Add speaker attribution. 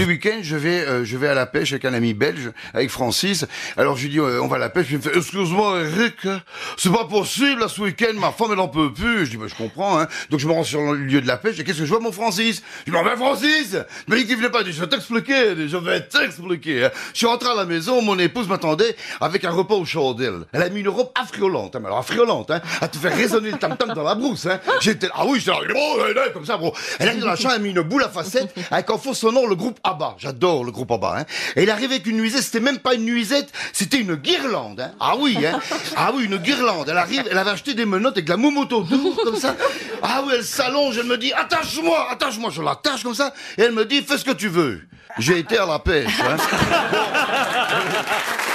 Speaker 1: les week-ends, je vais, euh, je vais à la pêche avec un ami belge, avec Francis. Alors je lui dis, euh, on va à la pêche. Il me fait, excuse-moi, Eric, c'est pas possible, là, ce week-end, ma femme, elle en peut plus. Je dis, bah, je comprends, hein. Donc je me rends sur le lieu de la pêche, et qu'est-ce que je vois, mon Francis? Je dis, ben Francis Mais il venait pas, je vais t'expliquer, je vais t'expliquer. Hein. Je suis rentré à la maison, mon épouse m'attendait avec un repas au chandelles. Elle a mis une robe affriolante, hein, alors affriolante, hein, à te faire résonner le tam-tam dans la brousse, hein. J'étais, ah oui, j'étais là, oh, comme ça, bro. Elle arrive dans la chambre, elle a une boule à facettes, avec en faux sonore le groupe ABBA. J'adore le groupe ABBA, hein. Et il arrivait avec une nuisette, c'était même pas une nuisette, c'était une guirlande, hein. Ah oui, hein. Ah oui, une guirlande. Elle arrive, elle avait acheté des menottes avec de la moumoute autour, comme ça. Ah oui, elle s'allonge, elle me dit, attache-moi, attache-moi. Je l'attache comme ça, et elle me dit, fais ce que tu veux. J'ai été à la pêche, hein.